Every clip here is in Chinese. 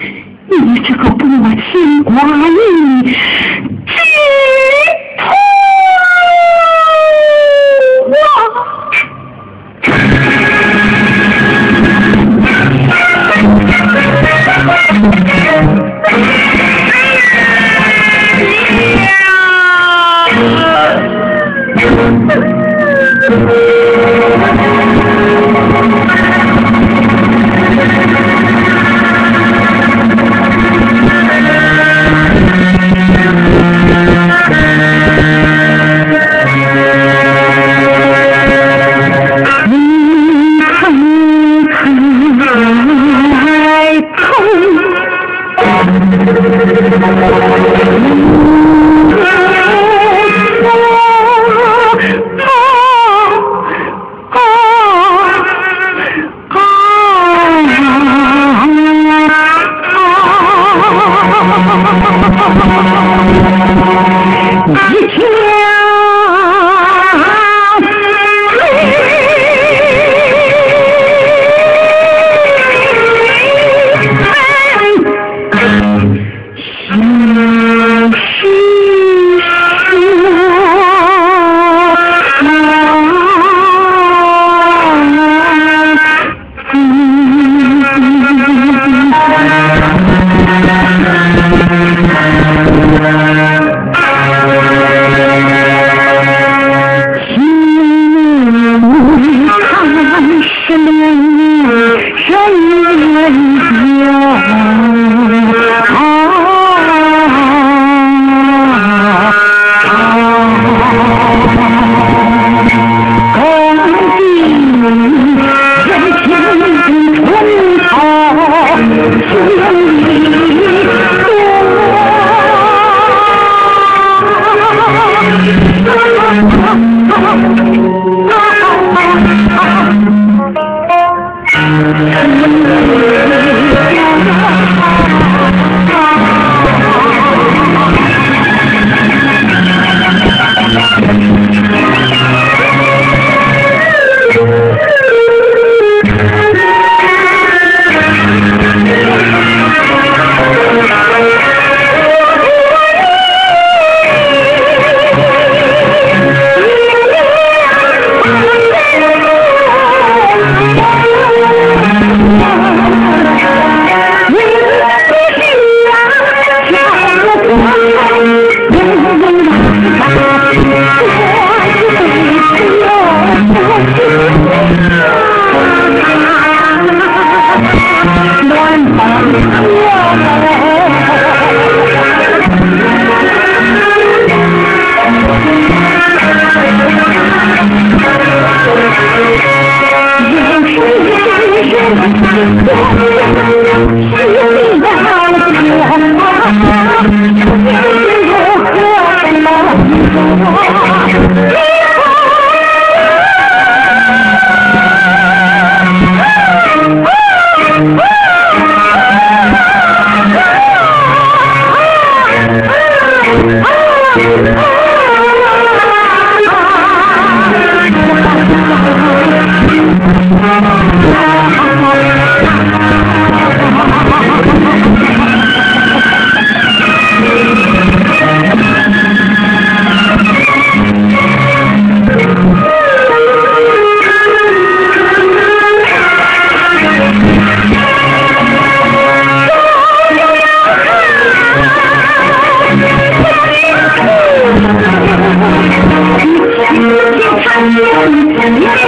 你这个 一天 Oh, Yeah.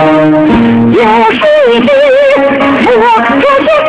有谁知我这些？